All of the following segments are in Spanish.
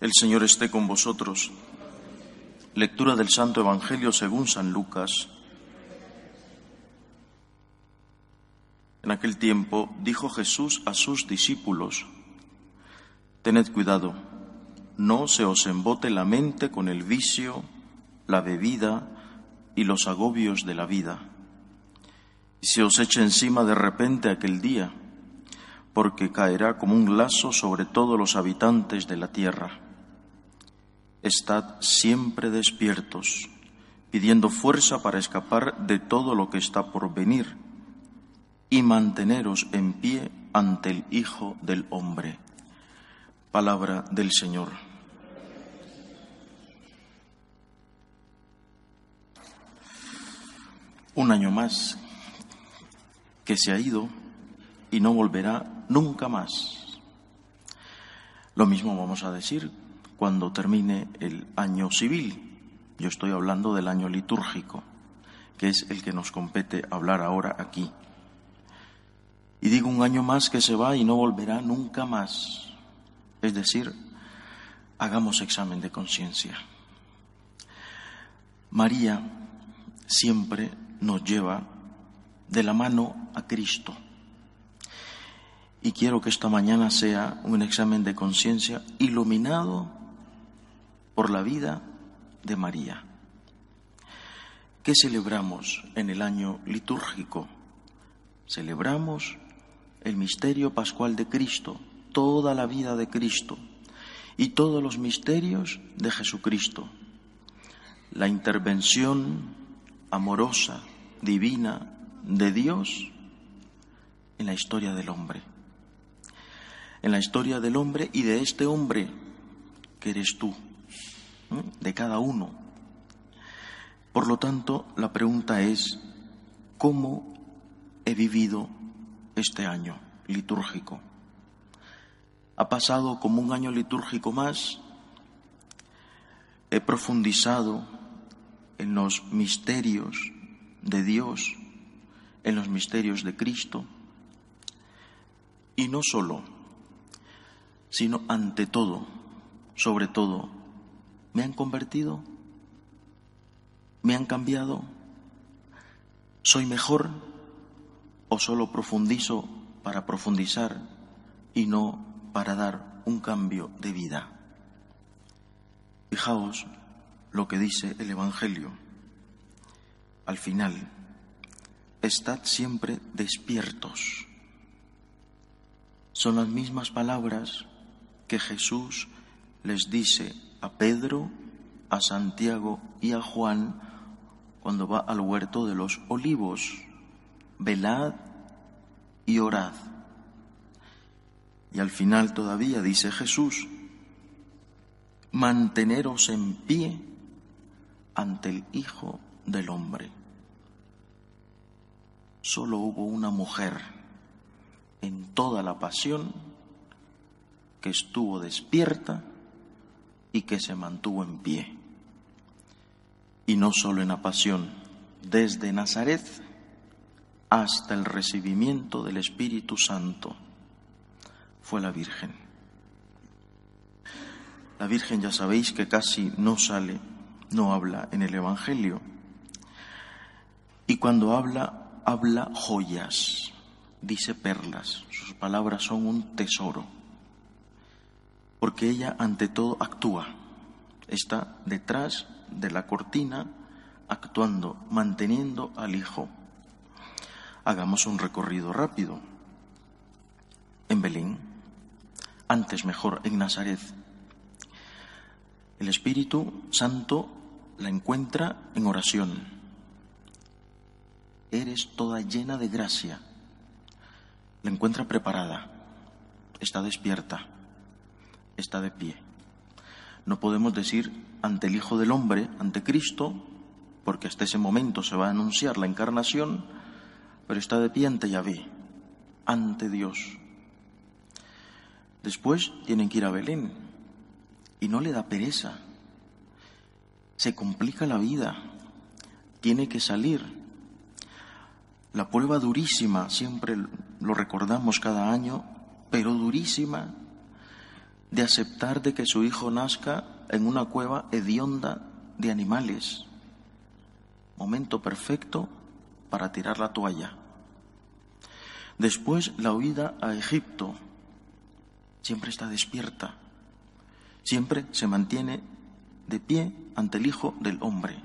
El Señor esté con vosotros. Lectura del Santo Evangelio según San Lucas. En aquel tiempo dijo Jesús a sus discípulos, Tened cuidado, no se os embote la mente con el vicio, la bebida y los agobios de la vida, y se os eche encima de repente aquel día, porque caerá como un lazo sobre todos los habitantes de la tierra Estad siempre despiertos, pidiendo fuerza para escapar de todo lo que está por venir y manteneros en pie ante el Hijo del Hombre. Palabra del Señor. Un año más que se ha ido y no volverá nunca más. Lo mismo vamos a decir cuando termine el año civil. Yo estoy hablando del año litúrgico, que es el que nos compete hablar ahora aquí. Y digo un año más que se va y no volverá nunca más. Es decir, hagamos examen de conciencia. María siempre nos lleva de la mano a Cristo. Y quiero que esta mañana sea un examen de conciencia iluminado por la vida de María. ¿Qué celebramos en el año litúrgico? Celebramos el misterio pascual de Cristo, toda la vida de Cristo y todos los misterios de Jesucristo. La intervención amorosa, divina de Dios en la historia del hombre. En la historia del hombre y de este hombre que eres tú de cada uno. Por lo tanto, la pregunta es, ¿cómo he vivido este año litúrgico? ¿Ha pasado como un año litúrgico más? ¿He profundizado en los misterios de Dios, en los misterios de Cristo? Y no solo, sino ante todo, sobre todo, ¿Me han convertido? ¿Me han cambiado? ¿Soy mejor o solo profundizo para profundizar y no para dar un cambio de vida? Fijaos lo que dice el Evangelio. Al final, estad siempre despiertos. Son las mismas palabras que Jesús les dice a Pedro, a Santiago y a Juan cuando va al huerto de los olivos. Velad y orad. Y al final todavía dice Jesús, manteneros en pie ante el Hijo del Hombre. Solo hubo una mujer en toda la pasión que estuvo despierta y que se mantuvo en pie. Y no solo en la pasión, desde Nazaret hasta el recibimiento del Espíritu Santo fue la Virgen. La Virgen ya sabéis que casi no sale, no habla en el Evangelio. Y cuando habla, habla joyas, dice perlas. Sus palabras son un tesoro porque ella ante todo actúa, está detrás de la cortina actuando, manteniendo al Hijo. Hagamos un recorrido rápido. En Belén, antes mejor en Nazaret. El Espíritu Santo la encuentra en oración. Eres toda llena de gracia. La encuentra preparada, está despierta está de pie. No podemos decir ante el Hijo del Hombre, ante Cristo, porque hasta ese momento se va a anunciar la encarnación, pero está de pie ante Yahvé, ante Dios. Después tienen que ir a Belén y no le da pereza. Se complica la vida, tiene que salir. La prueba durísima, siempre lo recordamos cada año, pero durísima, de aceptar de que su hijo nazca en una cueva hedionda de animales. Momento perfecto para tirar la toalla. Después la huida a Egipto. Siempre está despierta. Siempre se mantiene de pie ante el Hijo del Hombre.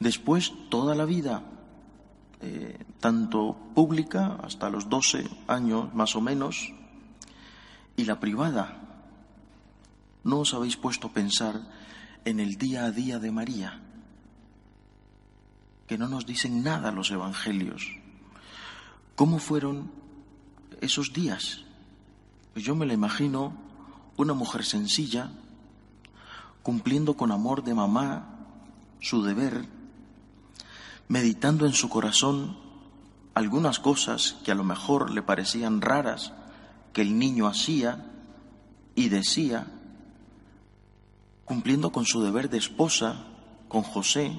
Después toda la vida, eh, tanto pública, hasta los 12 años más o menos, y la privada. ¿No os habéis puesto a pensar en el día a día de María? Que no nos dicen nada los evangelios. ¿Cómo fueron esos días? Pues yo me la imagino una mujer sencilla, cumpliendo con amor de mamá su deber, meditando en su corazón algunas cosas que a lo mejor le parecían raras que el niño hacía y decía, cumpliendo con su deber de esposa, con José,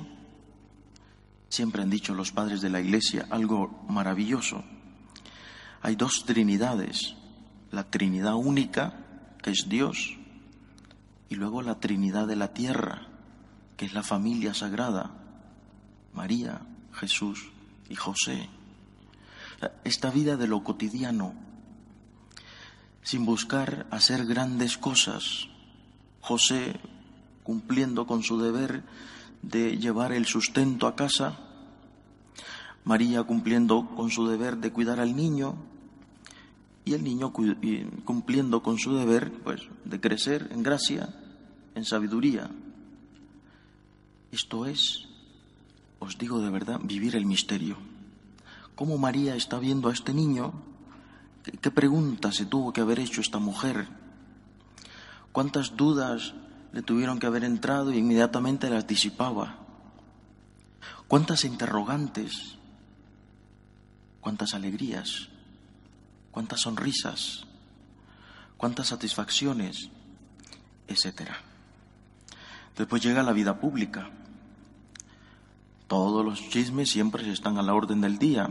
siempre han dicho los padres de la Iglesia algo maravilloso. Hay dos Trinidades, la Trinidad única, que es Dios, y luego la Trinidad de la tierra, que es la familia sagrada, María, Jesús y José. Esta vida de lo cotidiano, sin buscar hacer grandes cosas. José cumpliendo con su deber de llevar el sustento a casa, María cumpliendo con su deber de cuidar al niño y el niño cumpliendo con su deber pues de crecer en gracia, en sabiduría. Esto es, os digo de verdad, vivir el misterio. Cómo María está viendo a este niño ¿Qué pregunta se tuvo que haber hecho esta mujer? ¿Cuántas dudas le tuvieron que haber entrado y inmediatamente las disipaba? ¿Cuántas interrogantes? ¿Cuántas alegrías? ¿Cuántas sonrisas? ¿Cuántas satisfacciones? Etcétera. Después llega la vida pública. Todos los chismes siempre están a la orden del día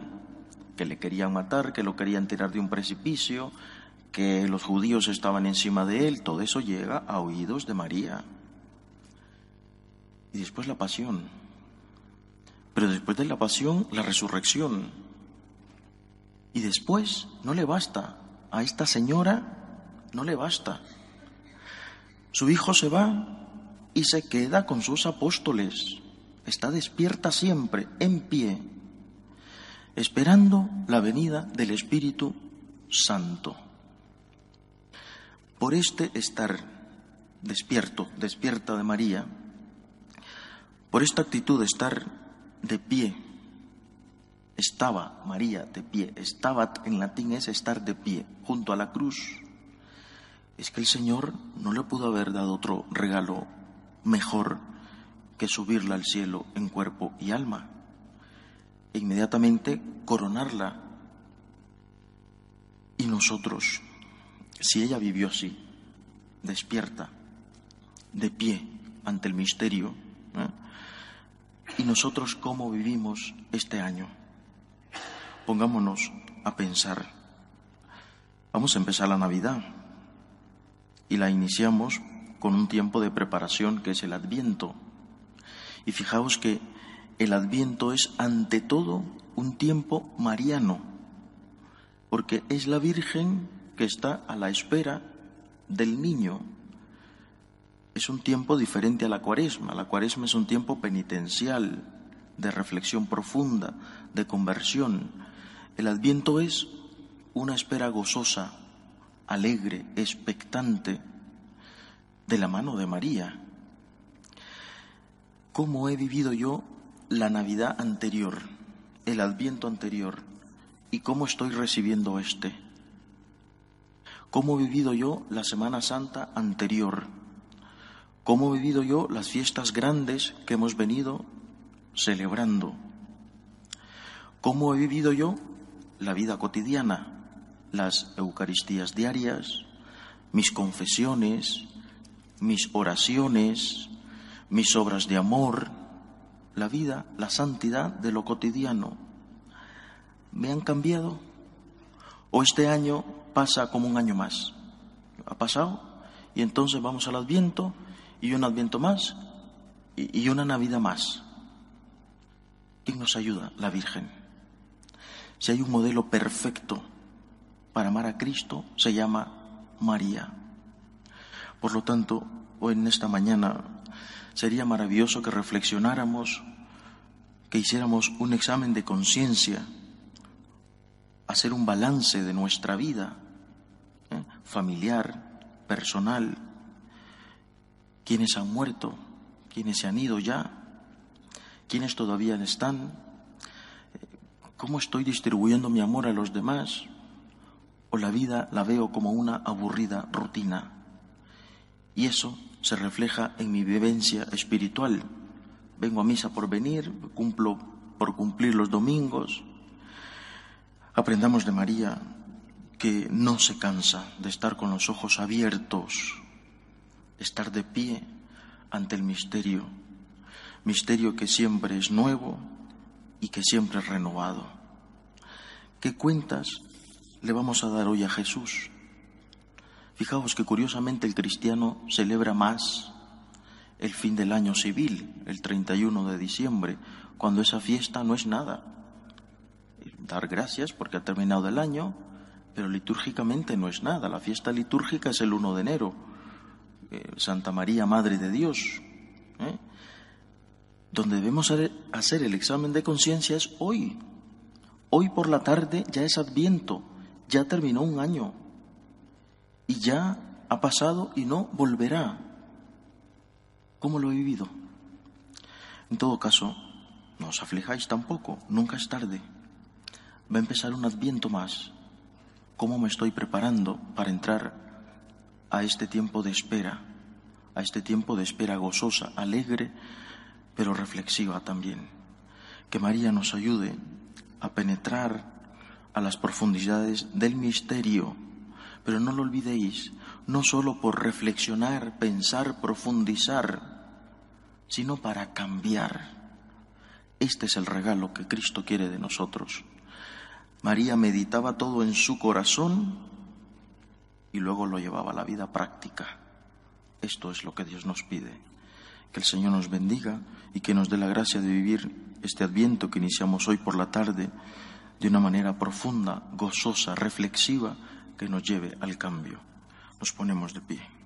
que le querían matar, que lo querían tirar de un precipicio, que los judíos estaban encima de él, todo eso llega a oídos de María. Y después la pasión. Pero después de la pasión, la resurrección. Y después no le basta. A esta señora no le basta. Su hijo se va y se queda con sus apóstoles. Está despierta siempre, en pie, esperando la venida del Espíritu Santo. Por este estar despierto, despierta de María, por esta actitud de estar de pie, estaba María de pie, estaba en latín es estar de pie, junto a la cruz. Es que el Señor no le pudo haber dado otro regalo mejor que subirla al cielo en cuerpo y alma inmediatamente coronarla. Y nosotros, si ella vivió así, despierta, de pie ante el misterio, y nosotros cómo vivimos este año, pongámonos a pensar. Vamos a empezar la Navidad y la iniciamos con un tiempo de preparación que es el Adviento. Y fijaos que el adviento es ante todo un tiempo mariano, porque es la Virgen que está a la espera del niño. Es un tiempo diferente a la cuaresma. La cuaresma es un tiempo penitencial, de reflexión profunda, de conversión. El adviento es una espera gozosa, alegre, expectante, de la mano de María. ¿Cómo he vivido yo la Navidad anterior, el Adviento anterior y cómo estoy recibiendo este. cómo he vivido yo la Semana Santa anterior, cómo he vivido yo las fiestas grandes que hemos venido celebrando, cómo he vivido yo la vida cotidiana, las Eucaristías diarias, mis confesiones, mis oraciones, mis obras de amor, la vida, la santidad de lo cotidiano. ¿Me han cambiado? ¿O este año pasa como un año más? ¿Ha pasado? Y entonces vamos al Adviento y un Adviento más y una Navidad más. ¿Quién nos ayuda? La Virgen. Si hay un modelo perfecto para amar a Cristo, se llama María. Por lo tanto, hoy en esta mañana sería maravilloso que reflexionáramos, que hiciéramos un examen de conciencia, hacer un balance de nuestra vida ¿eh? familiar, personal, quienes han muerto, quienes se han ido ya, quienes todavía están, cómo estoy distribuyendo mi amor a los demás, o la vida la veo como una aburrida rutina. Y eso se refleja en mi vivencia espiritual. Vengo a misa por venir, cumplo por cumplir los domingos. Aprendamos de María que no se cansa de estar con los ojos abiertos, estar de pie ante el misterio, misterio que siempre es nuevo y que siempre es renovado. ¿Qué cuentas le vamos a dar hoy a Jesús? Fijaos que curiosamente el cristiano celebra más el fin del año civil, el 31 de diciembre, cuando esa fiesta no es nada. Dar gracias porque ha terminado el año, pero litúrgicamente no es nada. La fiesta litúrgica es el 1 de enero, eh, Santa María, Madre de Dios. ¿eh? Donde debemos hacer el examen de conciencia es hoy. Hoy por la tarde ya es adviento, ya terminó un año y ya ha pasado y no volverá. ¿Cómo lo he vivido? En todo caso, no os aflijáis tampoco, nunca es tarde. Va a empezar un adviento más. ¿Cómo me estoy preparando para entrar a este tiempo de espera, a este tiempo de espera gozosa, alegre, pero reflexiva también? Que María nos ayude a penetrar a las profundidades del misterio pero no lo olvidéis, no solo por reflexionar, pensar, profundizar, sino para cambiar. Este es el regalo que Cristo quiere de nosotros. María meditaba todo en su corazón y luego lo llevaba a la vida práctica. Esto es lo que Dios nos pide. Que el Señor nos bendiga y que nos dé la gracia de vivir este adviento que iniciamos hoy por la tarde de una manera profunda, gozosa, reflexiva que nos lleve al cambio. Nos ponemos de pie.